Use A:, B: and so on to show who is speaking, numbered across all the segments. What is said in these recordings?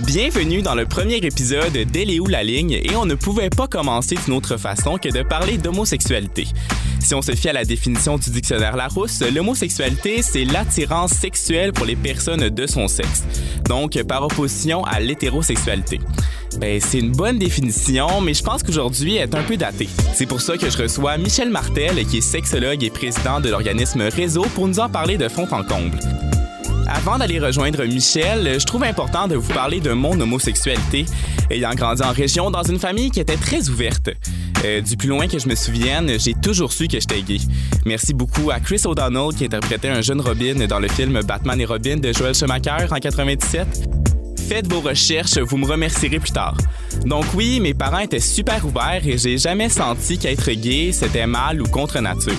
A: Bienvenue dans le premier épisode d'Elle où la ligne et on ne pouvait pas commencer d'une autre façon que de parler d'homosexualité. Si on se fie à la définition du dictionnaire Larousse, l'homosexualité, c'est l'attirance sexuelle pour les personnes de son sexe, donc par opposition à l'hétérosexualité. Ben, c'est une bonne définition, mais je pense qu'aujourd'hui, elle est un peu datée. C'est pour ça que je reçois Michel Martel, qui est sexologue et président de l'organisme Réseau, pour nous en parler de fond en comble. Avant d'aller rejoindre Michel, je trouve important de vous parler de mon homosexualité. Ayant grandi en région dans une famille qui était très ouverte. Euh, du plus loin que je me souvienne, j'ai toujours su que j'étais gay. Merci beaucoup à Chris O'Donnell qui interprétait un jeune Robin dans le film Batman et Robin de Joel Schumacher en 97. Faites vos recherches, vous me remercierez plus tard. Donc oui, mes parents étaient super ouverts et j'ai jamais senti qu'être gay, c'était mal ou contre nature.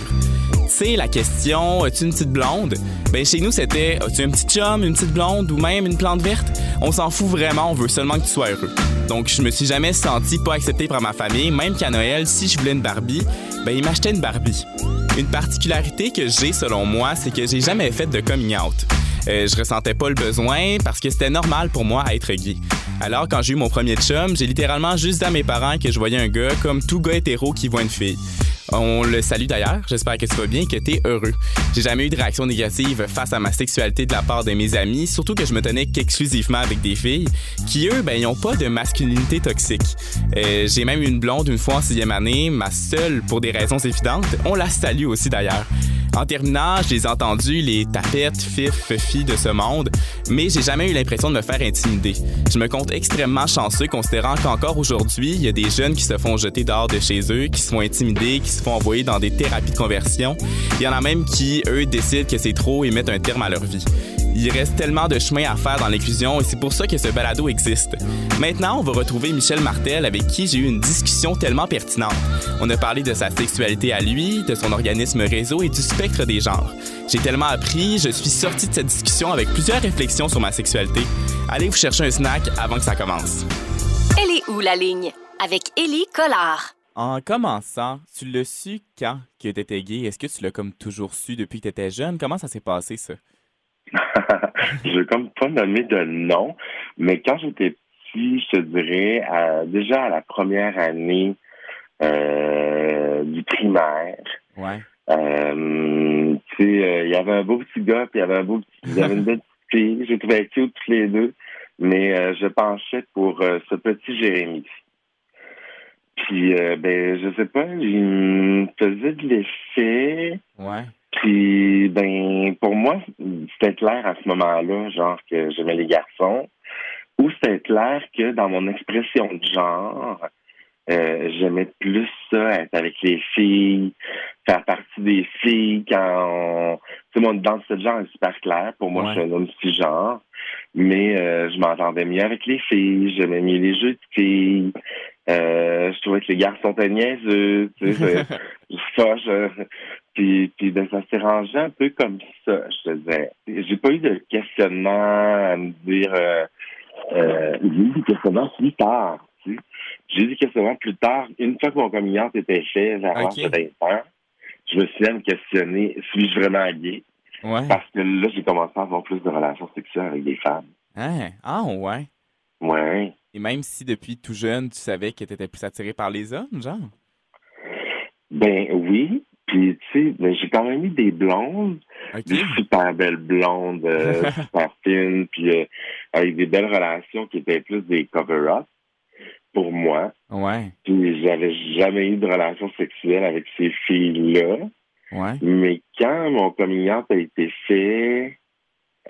A: Sais, la question, as-tu une petite blonde? Ben, chez nous, c'était, as-tu un petit chum, une petite blonde ou même une plante verte? On s'en fout vraiment, on veut seulement que tu sois heureux. Donc, je me suis jamais senti pas accepté par ma famille, même qu'à Noël, si je voulais une Barbie, ben, ils m'achetaient une Barbie. Une particularité que j'ai, selon moi, c'est que j'ai jamais fait de coming out. Euh, je ressentais pas le besoin parce que c'était normal pour moi à être gay. Alors, quand j'ai eu mon premier chum, j'ai littéralement juste dit à mes parents que je voyais un gars comme tout gars hétéro qui voit une fille. On le salue d'ailleurs. J'espère que tu vas bien, que tu es heureux. J'ai jamais eu de réaction négative face à ma sexualité de la part de mes amis, surtout que je me tenais qu'exclusivement avec des filles qui, eux, ben, ils ont pas de masculinité toxique. Euh, j'ai même une blonde une fois en sixième année, ma seule pour des raisons évidentes. On la salue aussi d'ailleurs. En terminant, je les ai entendus, les tapettes, fif, filles de ce monde, mais j'ai jamais eu l'impression de me faire intimider. Je me compte extrêmement chanceux considérant qu'encore aujourd'hui, il y a des jeunes qui se font jeter dehors de chez eux, qui se font intimider, qui se font envoyer dans des thérapies de conversion. Il y en a même qui, eux, décident que c'est trop et mettent un terme à leur vie. Il reste tellement de chemin à faire dans l'inclusion et c'est pour ça que ce balado existe. Maintenant, on va retrouver Michel Martel avec qui j'ai eu une discussion tellement pertinente. On a parlé de sa sexualité à lui, de son organisme réseau et du spectre des genres. J'ai tellement appris, je suis sorti de cette discussion avec plusieurs réflexions sur ma sexualité. Allez vous chercher un snack avant que ça commence.
B: Elle est où la ligne? Avec Élie Collard.
A: En commençant, tu l'as su quand que tu étais gay? Est-ce que tu l'as comme toujours su depuis que tu étais jeune? Comment ça s'est passé, ça?
C: je vais comme pas nommer de nom, mais quand j'étais petit, je te dirais, déjà à la première année euh, du primaire,
A: ouais.
C: Euh, tu sais, euh, il y avait un beau petit gars, puis il y avait un beau petit, il y avait une belle petite fille. Je trouvais cute tous les deux, mais je penchais pour ce petit Jérémy. Puis, ben, je sais pas, il me faisait de l'effet.
A: Ouais.
C: Puis, ben, pour moi, c'était clair à ce moment-là, genre que j'aimais les garçons, ou c'était clair que dans mon expression de genre, euh, j'aimais plus ça, être avec les filles, faire partie des filles quand on... Tu sais, dans ce genre est super clair. Pour moi, je suis un homme genre. Mais euh, je m'entendais mieux avec les filles, j'aimais mieux les jeux de filles. Euh, je trouvais que les garçons étaient niaiseux. Tu sais, ça, je... Puis, puis ben, ça s'est rangé un peu comme ça, je te disais. J'ai pas eu de questionnement à me dire... Euh, euh, j'ai eu des questionnements plus tard. J'ai eu des questionnements plus tard. Une fois que mon communion était fait, vers okay. 20 ans, je me suis même questionné, suis-je vraiment gay?
A: Ouais.
C: Parce que là, j'ai commencé à avoir plus de relations sexuelles avec des femmes.
A: Hein? Ah, ouais.
C: Ouais.
A: Et même si depuis tout jeune, tu savais que tu étais plus attiré par les hommes, genre?
C: Ben oui. Puis, tu sais, ben, j'ai quand même eu des blondes, des super belles blondes, euh, super fines, puis euh, avec des belles relations qui étaient plus des cover-up pour moi.
A: Ouais.
C: Puis, j'avais jamais eu de relation sexuelle avec ces filles-là.
A: Ouais.
C: Mais quand mon coming out a été fait,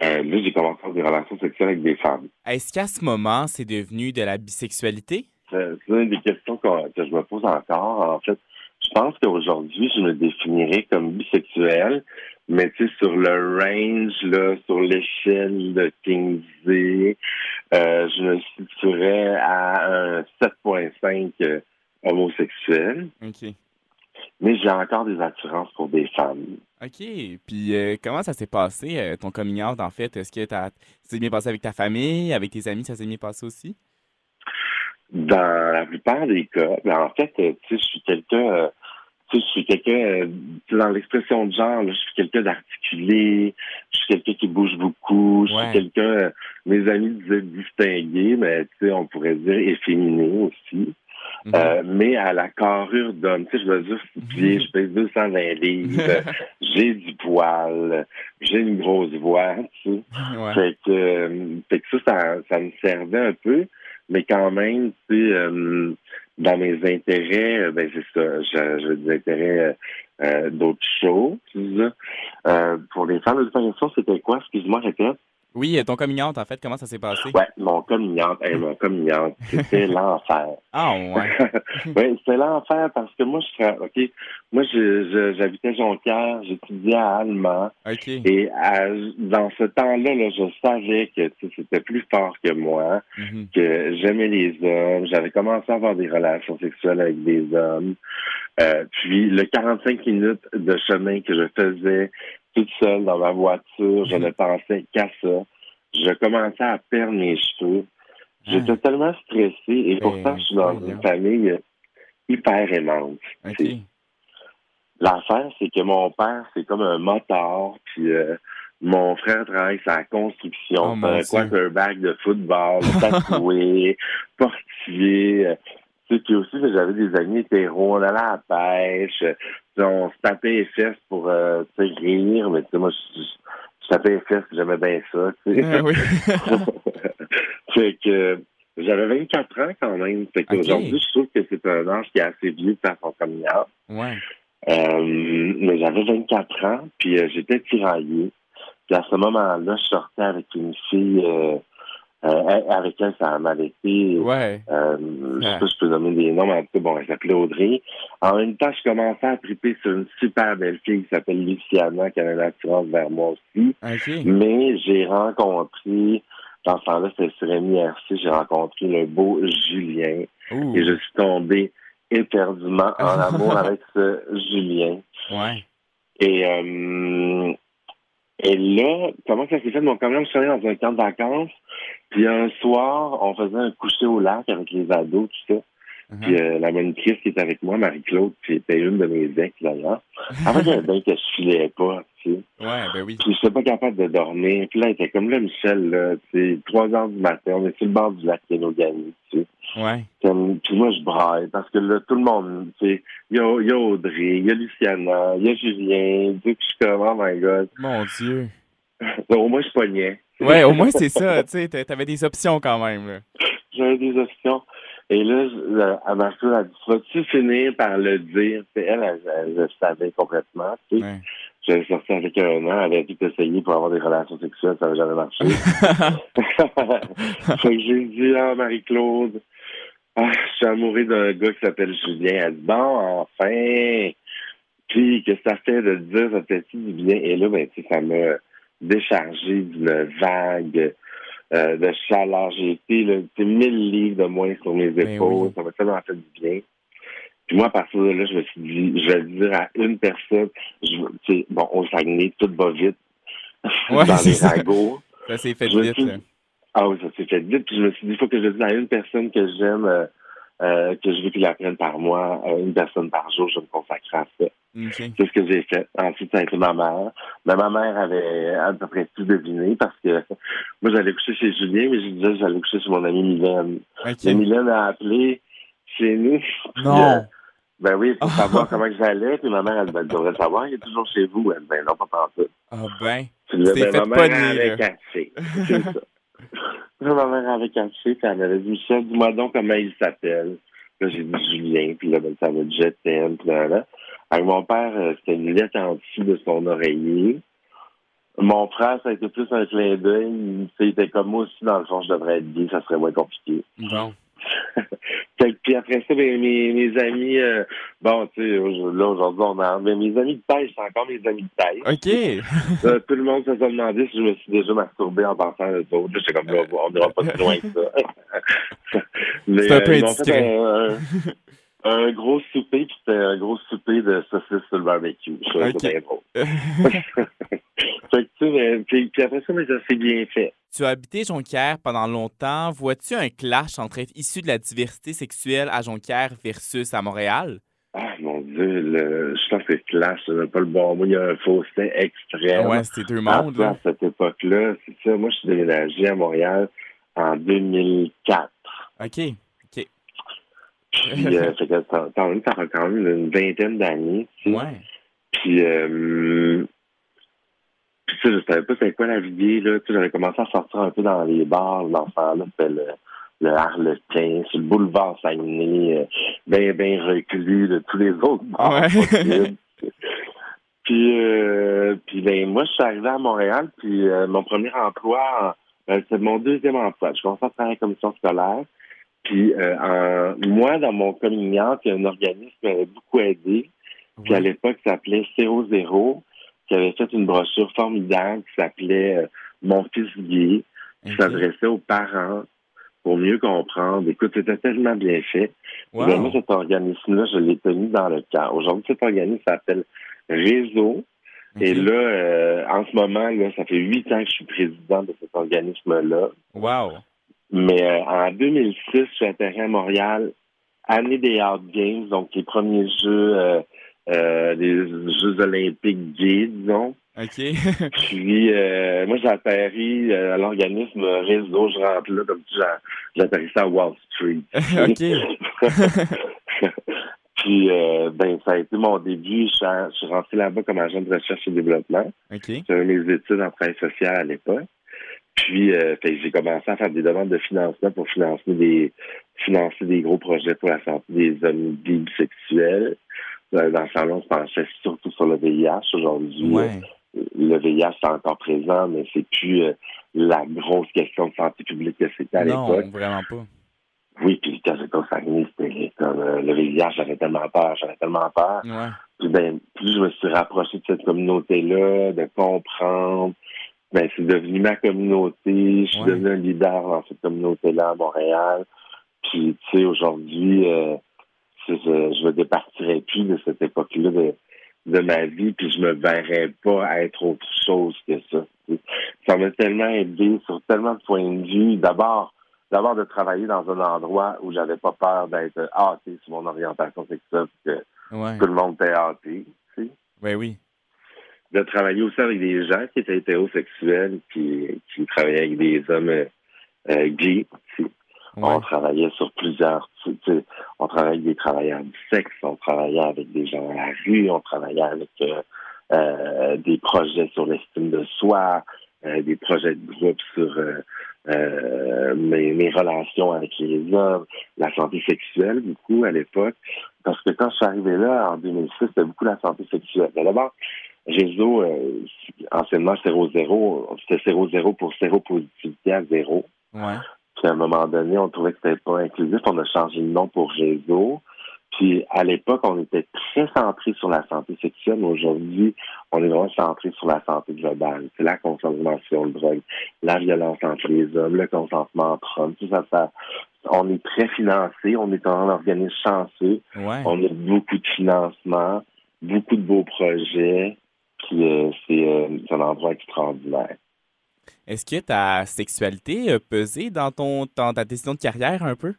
C: euh, là, j'ai commencé à avoir des relations sexuelles avec des femmes.
A: Est-ce qu'à ce moment, c'est devenu de la bisexualité?
C: C'est une des questions que je me pose encore. En fait, je pense qu'aujourd'hui, je me définirais comme bisexuel, mais tu sais, sur le range, là, sur l'échelle de Kingsley, euh, je me situerais à un 7.5 euh, homosexuel.
A: OK.
C: Mais j'ai encore des attirances pour des femmes.
A: OK. Puis euh, comment ça s'est passé, euh, ton coming out, en fait? Est-ce que ça s'est bien passé avec ta famille, avec tes amis, ça s'est bien passé aussi?
C: Dans la plupart des cas, ben en fait, tu sais, je suis quelqu'un tu sais, je suis quelqu'un, euh, dans l'expression de genre, je suis quelqu'un d'articulé, je suis quelqu'un qui bouge beaucoup, je suis quelqu'un, euh, mes amis disaient distingué, mais tu sais, on pourrait dire efféminé aussi. Mhm. Euh, mais à la carrure d'homme, tu sais, je mesure six pieds, je pèse 220 livres, j'ai du poil, j'ai une grosse voix, tu sais. Fait, que, fait que ça, ça, me servait un peu, mais quand même, tu sais, dans mes intérêts, euh, ben c'est ça, j'ai des intérêts euh, euh, d'autres choses. Euh, pour les femmes de c'était quoi? Excuse-moi, répète.
A: Oui, ton coming en fait, comment ça s'est passé?
C: Ouais, mon coming out, mon coming c'était l'enfer.
A: Ah, ouais.
C: oui, c'était l'enfer parce que moi, je OK, moi, j'habitais Jonquière, j'étudiais à Allemand.
A: OK.
C: Et dans ce temps-là, là, je savais que c'était plus fort que moi, mm-hmm. que j'aimais les hommes, j'avais commencé à avoir des relations sexuelles avec des hommes. Euh, puis, le 45 minutes de chemin que je faisais toute seule dans ma voiture. Je ne pensais qu'à ça. Je commençais à perdre mes cheveux. J'étais ah. tellement stressée et ben, pourtant, je suis dans une famille hyper aimante. L'affaire, c'est que mon père, c'est comme un moteur, puis euh, mon frère travaille sur la construction, oh, un quarterback de football, tatoué, portier. Euh, puis aussi, j'avais des amis hétéros, on allait à la pêche, on se tapait les fesses pour euh, rire, mais moi, je, je, tapais les fesses, j'aimais bien ça. Ah oui. fait que j'avais 24 ans quand même. Fait qu'aujourd'hui, je trouve que c'est un âge qui est assez vieux de faire son
A: Ouais.
C: Euh, mais j'avais 24 ans, puis euh, j'étais tiraillé. Puis à ce moment-là, je sortais avec une fille euh, avec elle, ça m'a été.
A: Ouais.
C: Euh, je sais pas si je peux nommer des noms, mais en tout cas, bon, elle s'appelait Audrey. En même temps, je commençais à triper sur une super belle fille qui s'appelle Luciana, qui a une attirance vers moi aussi. Mais j'ai rencontré, dans ce temps-là, c'était sur MIRC, j'ai rencontré le beau Julien. Et je suis tombé éperdument en amour avec ce Julien.
A: Ouais.
C: Et euh, et là, comment ça s'est fait? Mon camion, je suis dans un camp de vacances. Puis un soir, on faisait un coucher au lac avec les ados, tout ça. Uh-huh. Puis euh, la monitrice qui était avec moi, Marie-Claude, qui était une de mes ex d'ailleurs. En fait, il bien que je filais pas, tu sais.
A: Ouais, ben oui.
C: Puis je n'étais pas capable de dormir. Puis là, il était comme là, Michel, là, c'est 3 heures du matin, on est sur le bord du lac Kenogami, tu sais.
A: Ouais.
C: puis moi, je braille parce que là, tout le monde, tu sais, il y a, y a Audrey, il y a Luciana, il y a Julien, tu sais, je suis comme, oh my God.
A: Mon Dieu.
C: au moins, je pognais.
A: Ouais, au moins, c'est ça, tu sais, t'avais des options quand même, là.
C: J'avais des options. Et là, à Marcel, elle a dit, vas-tu finir par le dire? elle, elle, elle, le savait complètement. Tu sais. J'avais sorti avec un an, elle avait tout essayé pour avoir des relations sexuelles, ça n'avait jamais marché. fait que j'ai dit, ah, Marie-Claude, ah, je suis amoureux d'un gars qui s'appelle Julien. Elle dit, bon, enfin! Puis, que ça fait de dire, ça fait du bien? Et là, ben, tu sais, ça m'a déchargé d'une vague euh, de chaleur. J'ai été là, mille livres de moins sur mes ben épaules. Ça m'a tellement fait du bien. Puis moi, à partir de là, je me suis dit, je vais le dire à une personne. Je, bon, au Saguenay, tout va vite dans les ragots.
A: Ça s'est fait vite.
C: Ah oui, ça s'est fait vite. Puis je me suis dit, il faut que je le dise à une personne que j'aime, euh, euh, que je veux qu'il apprenne par moi, une personne par jour, je me consacre à ça. C'est ce que j'ai fait. Ensuite, ça a été ma mère. Mais ma mère avait à peu près tout deviné parce que moi, j'allais coucher chez Julien, mais je disais que j'allais coucher chez mon ami Mylène. Et Mylène a appelé chez nous.
A: Non. Euh,
C: ben oui, pour savoir comment j'allais. Puis ma mère, elle, elle devrait savoir, il est toujours chez vous. Elle, ben non, pas partout.
A: Ah ben.
C: Puis là, ben, ma mère caché. C'est ça. ma mère avait caché, puis elle m'avait dit, Michel, dis-moi donc comment il s'appelle. Là, j'ai dit Julien, puis là, ben, ça va Je t'aime, puis là, là. Avec mon père, euh, c'était une lettre en dessous de son oreiller. Mon frère, ça a été plus un clin d'œil. Il était comme moi aussi, dans le fond, je devrais être gay, ça serait moins compliqué.
A: Bon.
C: Puis après ça, ben, mes, mes amis, euh, bon, tu sais, là, aujourd'hui, on a. Mais mes amis de pêche, c'est encore mes amis de pêche.
A: OK.
C: Euh, tout le monde se sont demandé si je me suis déjà masturbé en pensant à eux autres. J'étais comme, là, on n'ira pas plus loin que ça.
A: c'est un peu indiscret
C: un gros souper, puis c'était un gros souper de saucisses sur le barbecue. Ça, okay. drôle. fait que, tu sais, puis, puis, après ça, mais ça s'est bien fait.
A: Tu as habité Jonquière pendant longtemps. Vois-tu un clash entre être issu de la diversité sexuelle à Jonquière versus à Montréal?
C: Ah, mon Dieu, le, je pense que Clash, c'est pas le bon mot, il y a un fossé extrême.
A: Ouais, c'était deux mondes,
C: À cette époque-là, c'est ça. Moi, je suis déménagé à Montréal en 2004.
A: OK.
C: Puis, euh, fait que quand même une vingtaine d'années. Tu sais.
A: Ouais.
C: Puis, euh, puis ça, je savais pas c'était quoi la vie là. Tu sais, j'avais commencé à sortir un peu dans les bars. Temps-là, c'était le, le Harlequin, sur le boulevard Saguenay, euh, bien, bien reclus de tous les autres bars
A: Ouais.
C: puis, euh, puis ben, moi, je suis arrivé à Montréal, puis euh, mon premier emploi, c'est mon deuxième emploi. Je commençais à travailler en commission scolaire. Puis, euh, en- moi, dans mon coming out, il y a un organisme qui m'avait beaucoup aidé. Puis à
A: Ouais.
C: l'époque, s'appelait 00, qui avait fait une brochure formidable qui s'appelait euh, Mon fils gay, qui s'adressait aux parents pour mieux comprendre. Écoute, c'était tellement bien fait. Ben,
A: Wow.
C: cet organisme-là, je l'ai tenu dans le camp. Aujourd'hui, cet organisme s'appelle Réseau. Et là, euh, en ce moment, là, ça fait huit ans que je suis président de cet organisme-là.
A: Wow.
C: Mais euh, en 2006, je suis atterri à Montréal, année des Art Games, donc les premiers jeux, euh, euh, des Jeux olympiques gays, disons.
A: OK.
C: Puis, euh, moi, j'ai atterri euh, à l'organisme Réseau. Je rentre là, comme si j'a- j'atterrissais à Wall Street.
A: OK.
C: Puis, euh, ben, ça a été mon début. Je suis, rentré là-bas comme agent de recherche et développement.
A: OK.
C: J'avais mes études en travail social à l'époque. Puis, euh, j'ai commencé à faire des demandes de financement pour financer des financer des gros projets pour la santé des hommes bisexuels. Euh, Dans ce temps-là, on se penchait surtout sur le VIH. Aujourd'hui,
A: Ouais.
C: euh, le VIH est encore présent, mais c'est plus euh, la grosse question de santé publique que c'était à
A: Non,
C: l'époque.
A: vraiment pas.
C: Oui, puis quand j'étais au Saguenay, c'était comme euh, le VIH, j'avais tellement peur, j'avais tellement peur.
A: Ouais.
C: Puis ben, plus je me suis rapproché de cette communauté-là, de comprendre, ben c'est devenu ma communauté. Je suis
A: Ouais.
C: devenu un leader dans cette communauté-là à Montréal. Puis tu sais, aujourd'hui, euh, c'est- je, je me départirais plus de cette époque-là de, de ma vie, puis je me verrais pas être autre chose que ça. Ça m'a tellement aidé sur tellement de points de vue. D'abord, d'abord de travailler dans un endroit où j'avais pas peur d'être hâté sur mon orientation sexuelle, que
A: Ouais.
C: tout le monde était hâté. tu sais.
A: Ben oui.
C: De travailler aussi avec des gens qui étaient hétérosexuels, qui, qui travaillaient avec des hommes euh, euh, gays.
A: Ouais.
C: On travaillait sur plusieurs, on travaillait avec des travailleurs du sexe, on travaillait avec des gens à la rue, on travaillait avec euh, euh, des projets sur l'estime de soi, euh, des projets de groupe sur euh, mes, mes relations avec les hommes, la santé sexuelle beaucoup à l'époque. Parce que quand je suis arrivé là en 2006, c'était beaucoup la santé sexuelle. Mais d'abord, réseau, euh, anciennement 0-0, c'était 0-0 pour séropositivité à zéro.
A: Ouais.
C: Puis à un moment donné, on trouvait que c'était pas inclusif. On a changé le nom pour réseau. Puis à l'époque, on était très centré sur la santé sexuelle, mais aujourd'hui, on est vraiment centré sur la santé globale. C'est la consommation de drogue, la violence entre les hommes, le consentement entre hommes, tout ça, ça. On est très financé, on est un organisme chanceux,
A: Ouais.
C: on a beaucoup de financement, beaucoup de beaux projets, puis euh, c'est euh, un endroit extraordinaire.
A: Est-ce que ta sexualité a pesé dans ton dans ta décision de carrière un peu?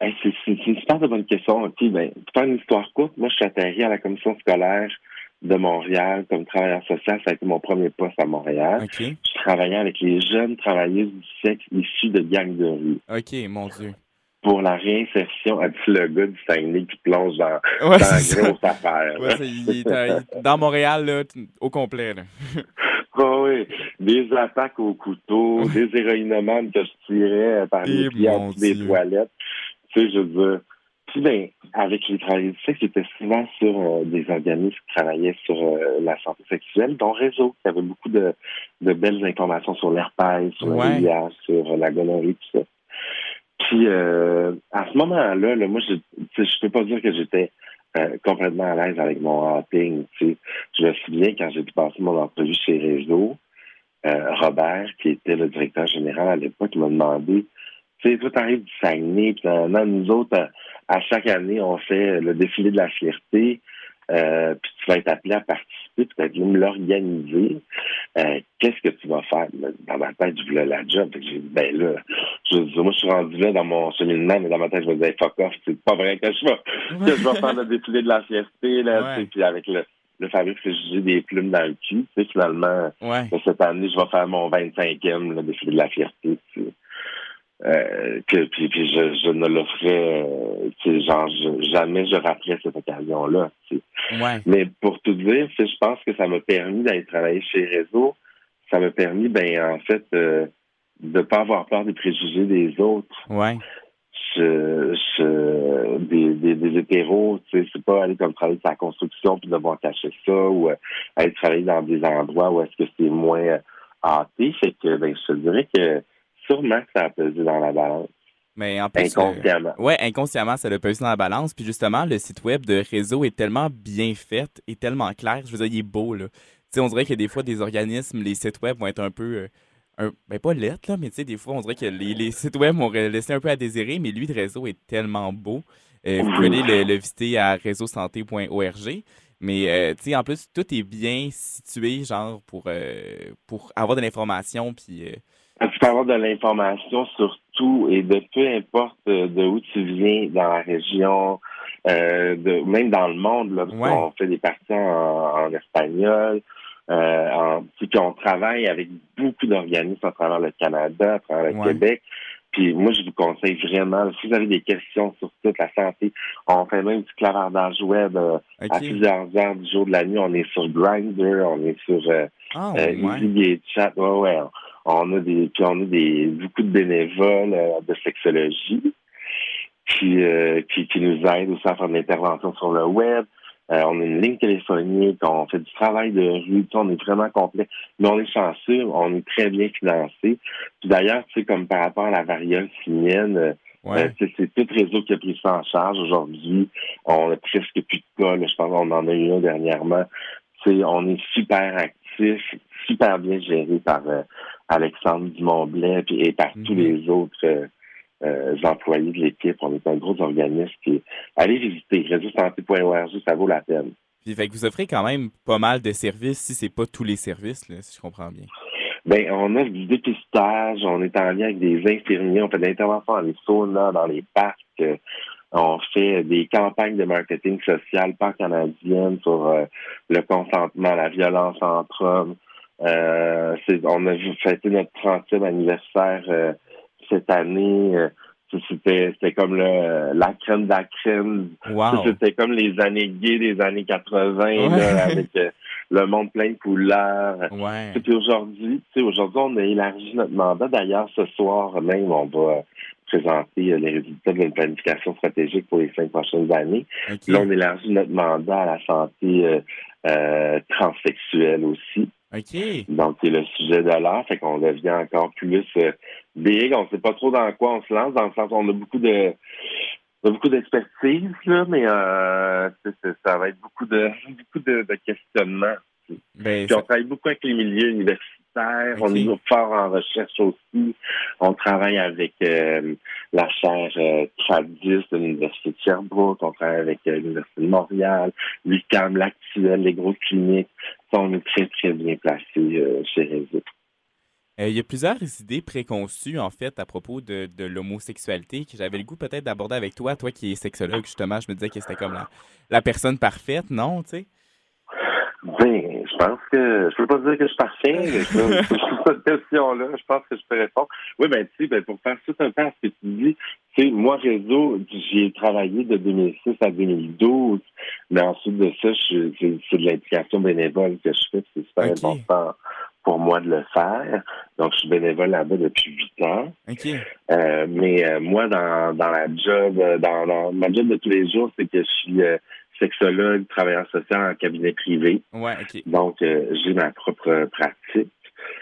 C: Hey, c'est une super de bonne question. OK, ben, pour faire une histoire courte, moi, je suis atterri à la commission scolaire de Montréal comme travailleur social. Ça a été mon premier poste à Montréal. Je travaillais avec les jeunes travailleuses du sexe issus de gangs de rue
A: OK, mon Dieu.
C: Pour la réinsertion, a dit le gars du Saguenay qui plonge dans,
A: Ouais,
C: dans grosse affaire.
A: Ouais, c'est- il est, euh, dans Montréal, là, au complet. Là.
C: Ah oui, des attaques au couteau, des héroïnomanes que je tirais euh, par les
A: Eh,
C: pieds en
A: mon
C: dessous des toilettes. Tu sais, je veux dire. Puis ben, avec les travailleurs du sexe, j'étais souvent sur euh, des organismes qui travaillaient sur euh, la santé sexuelle, dont Réseau, qui avait beaucoup de, de belles informations sur l'herpès, sur
A: Ouais.
C: le VIH, sur la gonorrhée, tout ça. Puis euh, à ce moment-là, là, moi, je je peux pas dire que j'étais euh, complètement à l'aise avec mon hopping. Tu sais. Je me souviens quand j'ai passé mon entrevue chez Réseau, euh, Robert, qui était le directeur général à l'époque, m'a demandé, tu sais, toi, t'arrives du Saguenay, puis nous autres, à, chaque année, on fait le défilé de la fierté, euh, puis tu vas être appelé à participer, vas même l'organiser. Euh, Qu'est-ce que tu vas faire? Dans ma tête, je voulais la job. J'ai dit, ben là, je, moi, je suis rendu là dans mon cheminement, mais dans ma tête, je me disais, fuck off, c'est pas vrai que je vais, que je vais faire le défilé de la fierté, là, puis avec le, le fameux préjugé des plumes dans le cul, tu sais, finalement, cette année, je vais faire mon 25e, le défilé de la fierté, euh, que, puis, puis je, je ne le ferai, euh, genre, jamais je raterai cette occasion-là.
A: Ouais.
C: Mais pour tout dire, je pense que ça m'a permis d'aller travailler chez Réseau. Ça m'a permis, ben, en fait, euh, de ne pas avoir peur des préjugés des autres.
A: Ouais.
C: Je, je, des, des, des hétéros, tu sais, c'est pas aller comme travailler sur la construction puis devoir cacher ça ou euh, aller travailler dans des endroits où est-ce que c'est moins euh, hâté. Fait que, ben, je te dirais que sûrement que ça a pesé dans la balance.
A: Mais en plus,
C: inconsciemment.
A: Euh, ouais, inconsciemment, ça a pesé dans la balance. Puis justement, le site web de réseau est tellement bien fait et tellement clair. Je veux dire, il est beau, là. Tu sais, on dirait que des fois, des organismes, les sites web vont être un peu ben pas lettre, là, mais tu sais, des fois, on dirait que les, sites web m'ont laissé un peu à désirer, mais lui, de réseau est tellement beau. Euh, vous pouvez aller le, visiter à réseausanté.org. Mais, euh, tu sais, en plus, tout est bien situé, genre, pour, euh, pour avoir de l'information, puis...
C: Ah, tu peux avoir de l'information sur tout et de peu importe de où tu viens dans la région, de, même dans le monde, là, on fait des parties en espagnol, euh, on travaille avec beaucoup d'organismes à travers le Canada, à travers le Québec. Puis moi, je vous conseille vraiment, si vous avez des questions sur toute la santé, on fait même du clavardage web euh, à plusieurs heures du jour de la nuit. On est sur Grindr, on est sur euh,
A: oh, ouais.
C: Chat. Ouais, ouais. On a des, puis on a des beaucoup de bénévoles de sexologie qui, qui, qui nous aident aussi à faire de l'intervention sur le web. Euh, on a une ligne téléphonique, on fait du travail de rue, on est vraiment complet. Mais on est chanceux, on est très bien financé. Puis d'ailleurs, tu sais, comme par rapport à la variole simienne, euh, euh, c'est tout réseau qui a pris ça en charge aujourd'hui. On a presque plus de cas. je pense qu'on en a eu un dernièrement. sais, on est super actif, super bien géré par Alexandre Dumont-Blais et par tous mhm. les autres euh, employés de l'équipe. On est un gros organisme. Qui... Allez visiter réseausanté.org, ça vaut la peine.
A: Puis, fait que vous offrez quand même pas mal de services, si c'est pas tous les services, là, si je comprends bien.
C: Ben, on offre du dépistage, on est en lien avec des infirmiers, on fait de l'intervention dans les saunas, dans les parcs, euh, on fait des campagnes de marketing social pan-canadienne sur euh, le consentement, la violence entre hommes. Euh, on a fêté notre 30e anniversaire cette année, euh, c'était comme le, la crème de la crème. C'était comme les années gays des années 80 avec euh, le monde plein de couleurs.
A: Ouais.
C: Puis aujourd'hui, aujourd'hui, on a élargi notre mandat. D'ailleurs, ce soir même, on va présenter euh, les résultats de notre planification stratégique pour les cinq prochaines années. Là, on élargit notre mandat à la santé euh, transsexuelle aussi. Donc, c'est le sujet de l'art, fait qu'on devient encore plus euh, big. On ne sait pas trop dans quoi on se lance, dans le sens où on a beaucoup de beaucoup d'expertise, là, mais euh, ça va être beaucoup de beaucoup de, questionnements.
A: Ben,
C: Puis on travaille beaucoup avec les milieux universitaires on est fort en recherche aussi. On travaille avec euh, la chaire euh, Tradis de l'Université de Sherbrooke. On travaille avec euh, l'Université de Montréal, l'UQAM, l'actuel, les grosses cliniques. On est très, très bien placés euh, chez Réseau.
A: il y a plusieurs idées préconçues, en fait, à propos de, de l'homosexualité que j'avais le goût peut-être d'aborder avec toi, toi qui es sexologue, justement. Je me disais que c'était comme la, la personne parfaite, non, tu sais?
C: Ben, je pense que je peux pas dire que je mais sur cette question-là, je pense que je peux répondre. Oui, ben tu sais, ben, pour faire tout un peu à ce que tu dis, tu sais, moi, réseau, j'ai travaillé de 2006 à 2012, mais ensuite de ça, c'est de l'implication bénévole que je fais, c'est super important pour moi de le faire. Donc, je suis bénévole là-bas depuis huit ans. Euh, mais euh, moi, dans, dans la job, dans, dans, ma job de tous les jours, c'est que je suis euh, sexologue, travailleur social en cabinet privé.
A: Ouais.
C: Donc, euh, j'ai ma propre pratique.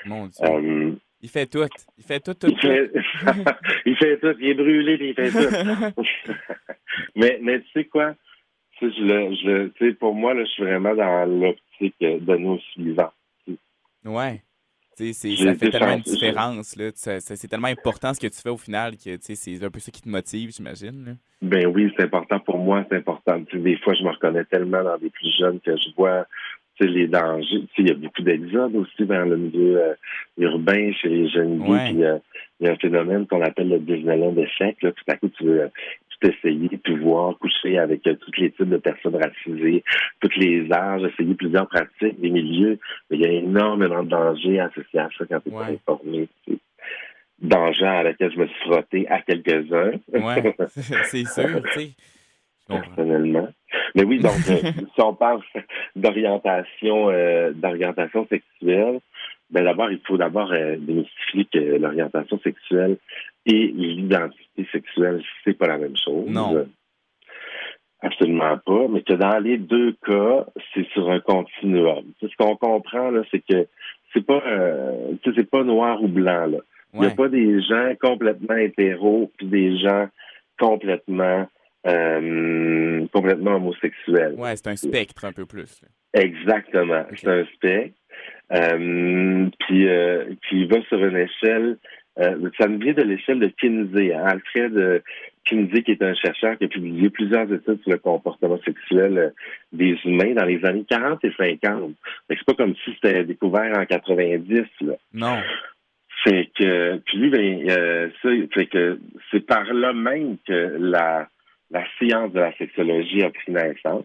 A: Mon Dieu. Euh, il fait tout. Il fait tout, tout,
C: il, Fait... il fait tout. Il est brûlé, puis il fait tout. mais, mais tu sais quoi? je je, pour moi, là, je suis vraiment dans l'optique de nos suivants.
A: Ouais ça fait tellement une différence. C'est tellement important ce que tu fais au final que c'est un peu ça qui te motive, j'imagine.
C: Ben oui, c'est important pour moi, c'est important. des fois, je me reconnais tellement dans des plus jeunes que je vois les dangers. Il y a beaucoup d'exodes aussi dans le milieu euh, urbain chez les jeunes. Puis, euh, il y a un phénomène qu'on appelle le Disneyland d'échec. Là, tout à coup, tu veux essayer, puis voir coucher avec tous les types de personnes racisées, tous les âges, essayer plusieurs pratiques, des milieux. Mais il y a énormément de dangers associés à ça quand tu es ouais. informé. Danger à laquelle je me suis frotté à quelques-uns.
A: Oui, c'est sûr, tu sais
C: personnellement. Mais oui, donc, euh, si on parle d'orientation euh, d'orientation sexuelle, ben d'abord, il faut d'abord euh, démystifier que l'orientation sexuelle et l'identité sexuelle, c'est pas la même chose.
A: Non.
C: Absolument pas. Mais que dans les deux cas, c'est sur un continuum. Ce qu'on comprend, là, c'est que c'est pas euh, c'est pas noir ou blanc, là. Il n'y a pas des gens complètement hétéros puis des gens complètement euh, complètement homosexuel.
A: Ouais, c'est un spectre un peu plus.
C: Exactement, c'est un spectre. Euh, puis euh, qui va sur une échelle, euh, ça me vient de l'échelle de Kinsey. Hein. Alfred Kinsey, qui est un chercheur qui a publié plusieurs études sur le comportement sexuel des humains dans les années 40 et 50. C'est pas comme si c'était découvert en 90. Là.
A: Non.
C: C'est que puis lui, ben, ça, fait que c'est par là même que la la science de la sexologie a pris naissance.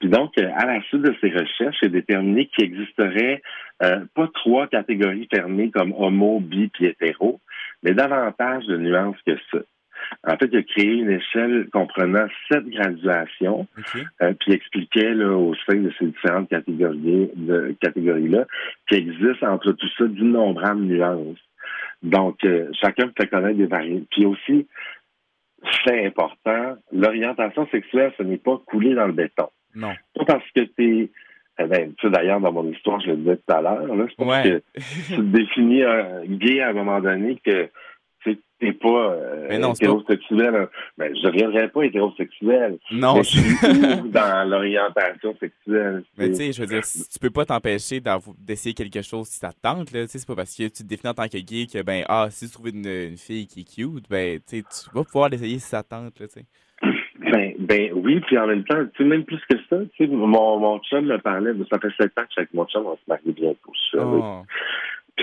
C: Puis donc, euh, à la suite de ces recherches, a déterminé qu'il existerait euh, pas trois catégories fermées comme homo, bi puis hétéro, mais davantage de nuances que ça. En fait, il a créé une échelle comprenant sept graduations, euh, puis expliquait là, au sein de ces différentes catégories de catégories-là qu'il existe entre tout ça d'innombrables nuances. Donc, chacun peut connaître des variétés. Puis aussi, c'est important, l'orientation sexuelle, ce n'est pas couler dans le béton.
A: Non.
C: Pas parce que tu es eh ben, tu d'ailleurs, dans mon histoire, je le disais tout à l'heure, c'est parce que tu te définis un gay à un moment donné que t'es pas euh, hétérosexuel. Hein. Ben, je ne reviendrai pas hétérosexuel.
A: Non.
C: Mais je suis dans l'orientation sexuelle?
A: Mais tu sais, je veux dire, tu peux pas t'empêcher d'essayer quelque chose si ça te tente. Là. C'est pas parce que tu te définis en tant que gay que, ben, ah, si tu trouves une, fille qui est cute, ben, tu vas pouvoir l'essayer si ça te tente. Là,
C: ben, ben oui, puis en même temps, tu sais, même plus que ça, tu sais, mon, mon chum me parlait, ça fait sept ans que avec mon chum, on se marie bientôt. Oh.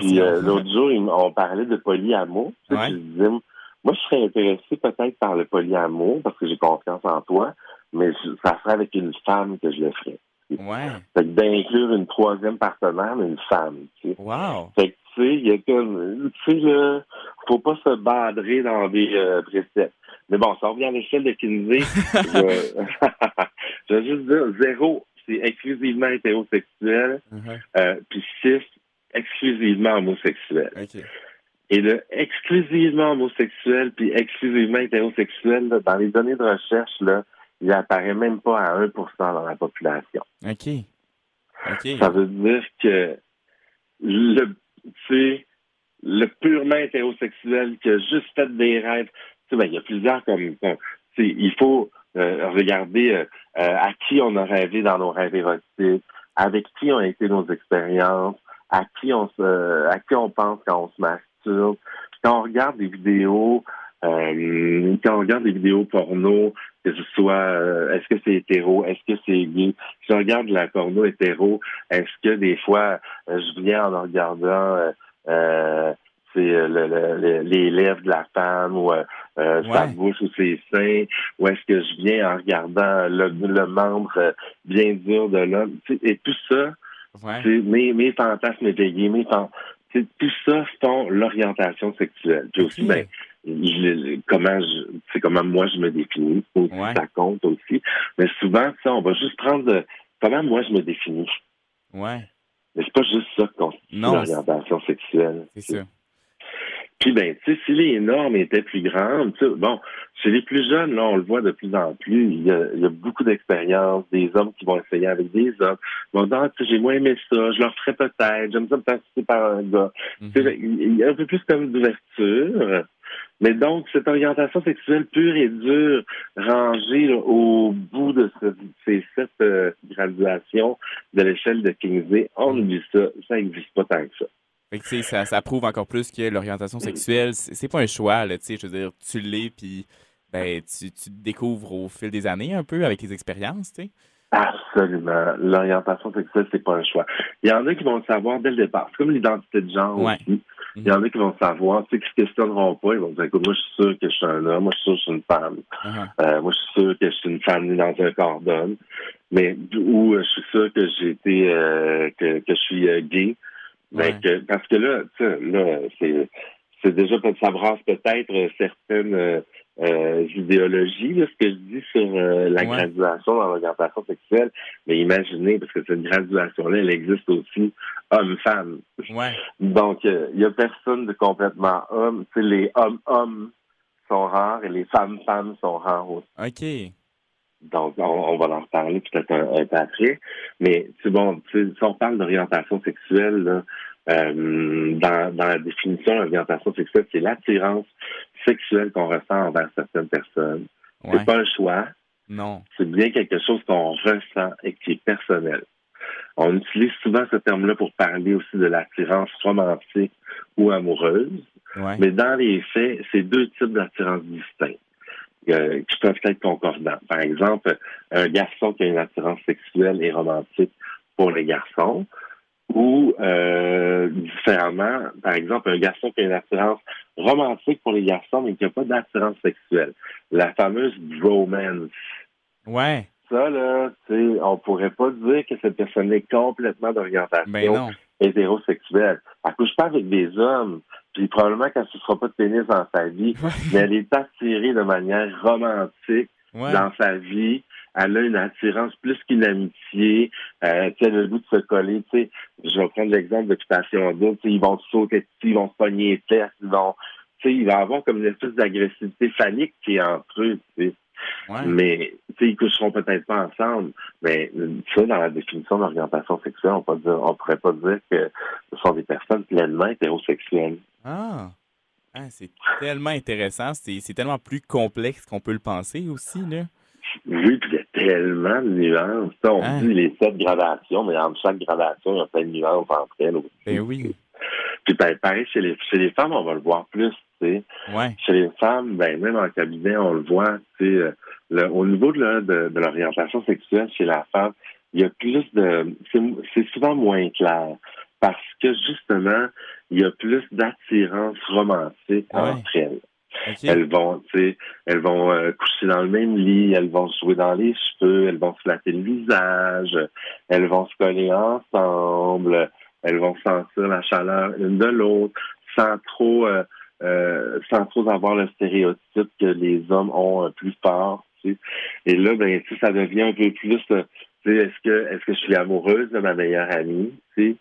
C: Puis, euh, l'autre jour, on parlait de polyamour. Je disais, moi, je serais intéressé peut-être par le polyamour parce que j'ai confiance en toi, mais ça serait avec une femme que je le ferais.
A: Ouais.
C: Fait que d'inclure une troisième partenaire, mais une femme. Tu sais.
A: Wow.
C: Fait que tu sais, il y a comme, tu sais, faut pas se badrer dans des euh, préceptes. Mais bon, ça revient à l'échelle de Kinsey. je, je vais juste dire, zéro, c'est exclusivement hétérosexuel. Uh-huh. euh, puis six, exclusivement homosexuel. Et le exclusivement homosexuel puis exclusivement hétérosexuel, dans les données de recherche, là, il apparaît même pas à 1% dans la population.
A: OK.
C: Ça veut dire que le, le purement hétérosexuel qui a juste fait des rêves, ben, il y a plusieurs comme il faut euh, regarder euh, euh, à qui on a rêvé dans nos rêves érotiques, avec qui ont été nos expériences, à qui on se, à qui on pense quand on se masturbe. Quand on regarde des vidéos, euh, quand on regarde des vidéos porno, que ce soit, euh, est-ce que c'est hétéro, est-ce que c'est gay? Si on regarde la porno hétéro, est-ce que des fois, euh, je viens en regardant euh, c'est le, les lèvres de la femme ou sa bouche ou ses seins, ou est-ce que je viens en regardant le, le membre bien dur de l'homme? Et tout ça, mes, mes fantasmes éveillés, mes tout ça font l'orientation sexuelle. Puis aussi, ben, comment je, c'est comment moi je me définis, ça compte aussi. Mais souvent, ça, on va juste prendre comment moi je me définis?
A: Ouais.
C: Mais c'est pas juste ça constitue l'orientation sexuelle.
A: C'est sûr.
C: Puis ben, tu sais, si les normes étaient plus grandes, bon, chez les plus jeunes, là, on le voit de plus en plus, il y a, il y a beaucoup d'expérience, des hommes qui vont essayer avec des hommes, vont dire, ah, j'ai moins aimé ça, je leur ferai peut-être, j'aime ça me passer par un gars. Mhm. Il y a un peu plus comme d'ouverture. Mais donc, cette orientation sexuelle pure et dure, rangée au bout de ces sept euh, graduations de l'échelle de Kinsey, on mhm. oublie ça, ça n'existe pas tant que ça.
A: Fait ça, ça prouve encore plus que l'orientation sexuelle, c'est pas un choix, là, je veux dire, tu l'es, puis ben, tu, tu te découvres au fil des années un peu avec les expériences, tu sais.
C: Absolument. L'orientation sexuelle, c'est pas un choix. Il y en a qui vont le savoir dès le départ. C'est comme l'identité de genre aussi. Il y en a qui vont savoir, tu sais, qui se questionneront pas. Ils vont dire, écoute, moi, je suis sûr que je suis un homme, moi, je suis sûr que je suis une femme.
A: Uh-huh.
C: Euh, moi, je suis sûr que je suis une femme dans un corps d'homme. Mais, ou euh, je suis sûr que j'ai été, euh, que, que je suis euh, gay. Mais
A: Ouais.
C: que, parce que là, tu sais, là, c'est, c'est déjà ça brasse peut-être euh, certaines euh, euh, idéologies, là, ce que je dis sur euh, la
A: Ouais.
C: graduation dans l'orientation sexuelle. Mais imaginez, parce que cette graduation-là, elle existe aussi homme-femme.
A: Ouais.
C: Donc, euh, il y a personne de complètement homme. Tu sais, les hommes-hommes sont rares et les femmes-femmes sont rares aussi.
A: OK.
C: Donc, on, on va en reparler peut-être un, un peu après. Mais bon, tu sais, si on parle d'orientation sexuelle, là, euh, dans, dans la définition, l'orientation sexuelle, c'est l'attirance sexuelle qu'on ressent envers certaines personnes.
A: Ouais.
C: C'est pas un choix,
A: Non.
C: c'est bien quelque chose qu'on ressent et qui est personnel. On utilise souvent ce terme-là pour parler aussi de l'attirance romantique ou amoureuse.
A: Ouais.
C: Mais dans les faits, c'est deux types d'attirance distincts euh, qui peuvent être concordants. Par exemple, un garçon qui a une attirance sexuelle et romantique pour les garçons, ou euh, différemment, par exemple, un garçon qui a une attirance romantique pour les garçons, mais qui n'a pas d'attirance sexuelle. La fameuse bromance.
A: Ouais.
C: Ça, là, tu sais, on pourrait pas dire que cette personne est complètement d'orientation
A: Ben
C: hétérosexuelle. Elle couche pas avec des hommes, puis probablement qu'elle ne sera pas de pénis dans sa vie, mais elle est attirée de manière romantique
A: Ouais.
C: dans sa vie. Elle a une attirance plus qu'une amitié. Euh, elle a le goût de se coller. Je vais prendre l'exemple d'occupation double. Ils vont se sauter dessus, ils vont se pogner les fesses, ils vont... Il va avoir comme une espèce d'agressivité phallique qui est entre eux.
A: Ouais.
C: Mais, ils coucheront peut-être pas ensemble. Mais ça, dans la définition d'orientation sexuelle, on on pourrait pas dire que ce sont des personnes pleinement hétérosexuelles.
A: Ah. Ah, c'est tellement intéressant. C'est tellement plus complexe qu'on peut le penser aussi, là.
C: Oui, puis il y a tellement de nuances. On
A: Hein?
C: dit les sept gradations, mais entre chaque gradation, il y a plein de nuances entre elles aussi.
A: Ben oui.
C: Puis ben, pareil, chez les, chez les femmes, on va le voir plus, tu sais.
A: Ouais.
C: Chez les femmes, ben, même en cabinet, on le voit, tu sais, euh, le- au niveau de, la- de, de l'orientation sexuelle chez la femme, il y a plus de... C'est souvent moins clair parce que, justement, il y a plus d'attirance romantique
A: Ouais.
C: entre elles. Elles vont, tu sais, elles vont euh, coucher dans le même lit, elles vont se jouer dans les cheveux, elles vont se flatter le visage, elles vont se coller ensemble, elles vont sentir la chaleur l'une de l'autre, sans trop, euh, euh, sans trop avoir le stéréotype que les hommes ont un plus fort. Et là, ben, ça devient un peu plus, euh, tu sais, est-ce que, est-ce que je suis amoureuse de ma meilleure amie, tu sais?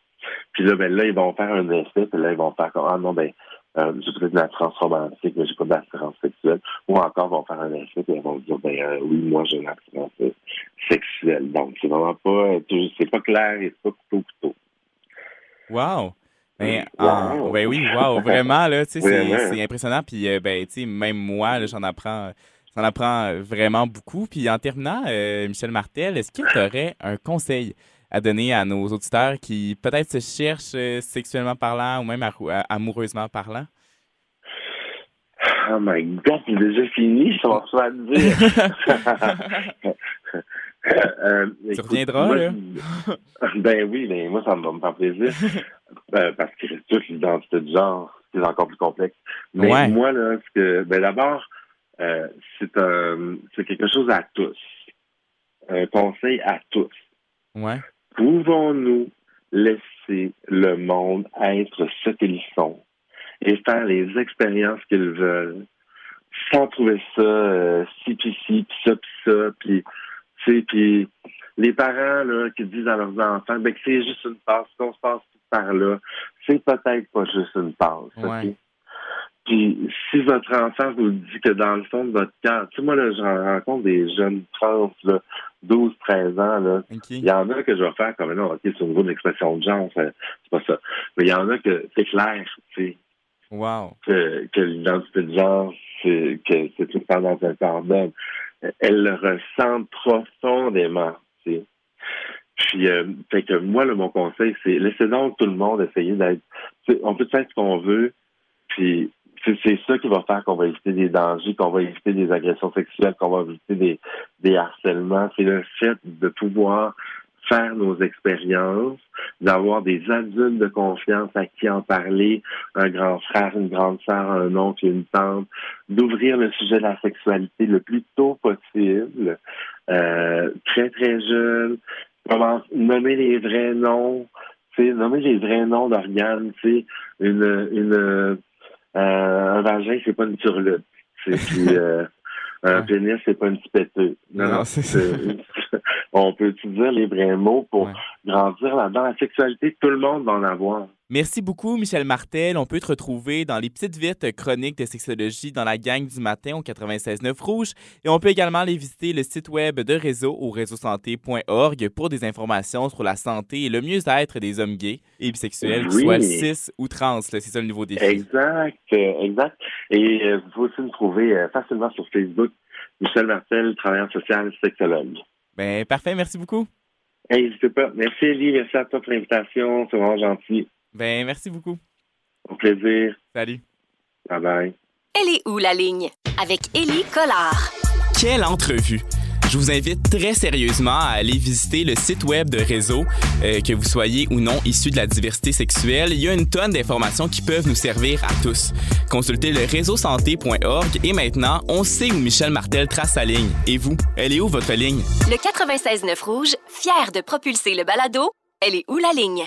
C: Puis là, ben là, ils vont faire un essai, puis là, ils vont faire comme, ah non, ben, euh, j'ai peut-être de l'attirance romantique, mais j'ai pas d'attirance sexuelle. Ou encore, ils vont faire un essai, puis ils vont dire, ben euh, oui, moi, j'ai une attirance sexuelle. Donc, c'est vraiment pas, euh, c'est pas clair et c'est pas couteau-couteau.
A: Wow. Ben,
C: Wow.
A: en- ben oui, wow, vraiment, là, tu sais, c'est- impressionnant. Puis, euh, ben, tu sais, même moi, là, j'en apprends, j'en apprends vraiment beaucoup. Puis, en terminant, euh, Michel Martel, est-ce que tu aurais un conseil à donner à nos auditeurs qui peut-être se cherchent euh, sexuellement parlant ou même a- amoureusement parlant?
C: Oh my God, c'est déjà fini, ça va se dire. Euh,
A: Tu
C: écoute,
A: reviendras,
C: moi,
A: là?
C: Ben oui, mais moi, ça va me faire plaisir. Euh, parce qu'il reste toute l'identité de genre, qui est encore plus complexe. Mais
A: Ouais.
C: moi, là, ce que, ben d'abord, euh, c'est c'est quelque chose à tous. Un conseil à tous.
A: Ouais.
C: Pouvons-nous laisser le monde être ce qu'ils sont et faire les expériences qu'ils veulent sans trouver ça euh, ci puis ci, puis ça puis ça, puis tu sais, puis les parents là qui disent à leurs enfants ben que c'est juste une passe, qu'on se passe par là, c'est peut-être pas juste une passe,
A: Ouais.
C: Puis si votre enfant vous dit que dans le fond de votre cœur, tu sais, moi là, j'en rencontre des jeunes trans, là, 12, 13 ans, là,
A: OK.
C: il y en a que je vais faire comme non, ok, c'est au niveau de l'expression de genre, c'est pas ça. Mais il y en a que c'est clair, tu sais,
A: Wow.
C: que, que l'identité de genre, c'est que c'est tout le temps dans un corps d'homme. Elle le ressent profondément, tu sais. Puis, euh, fait que moi, là, mon conseil, c'est laissez donc tout le monde essayer d'être. tu sais, On peut être ce qu'on veut, puis c'est ça qui va faire qu'on va éviter des dangers, qu'on va éviter des agressions sexuelles, qu'on va éviter des, des harcèlements. C'est le fait de pouvoir faire nos expériences, d'avoir des adultes de confiance à qui en parler, un grand frère, une grande sœur, un oncle, une tante, d'ouvrir le sujet de la sexualité le plus tôt possible, euh, très très jeune, comment nommer les vrais noms, nommer les vrais noms d'organes, une, une euh, un vagin, c'est pas une turlute. C'est euh, un pénis, c'est pas une petite Non, non, on peut utiliser les vrais mots pour grandir là-dedans? La sexualité, tout le monde va en avoir.
A: Merci beaucoup, Michel Martel. On peut te retrouver dans les petites vites chroniques de sexologie dans la gang du matin au 96.9 Rouge. Et on peut également aller visiter le site web de Réseau au réseausanté.org pour des informations sur la santé et le mieux-être des hommes gays et bisexuels, oui. soit cis ou trans. C'est ça le nouveau défi.
C: Exact, euh, exact. Et euh, vous pouvez aussi me trouver euh, facilement sur Facebook, Michel Martel, travailleur social, sexologue.
A: Ben, parfait, merci beaucoup.
C: N'hésitez pas. Merci, Elie. Merci à toi pour l'invitation. C'est vraiment gentil.
A: Ben, merci beaucoup.
C: Au plaisir.
A: Salut.
C: Bye bye.
B: Elle est où la ligne? Avec Élie Collard.
A: Quelle entrevue! Je vous invite très sérieusement à aller visiter le site web de Réseau, euh, que vous soyez ou non issu de la diversité sexuelle. Il y a une tonne d'informations qui peuvent nous servir à tous. Consultez le réseausanté.org et maintenant, on sait où Michel Martel trace sa ligne. Et vous, elle est où votre ligne?
B: Le 96.9 Rouge, fier de propulser le balado, elle est où la ligne?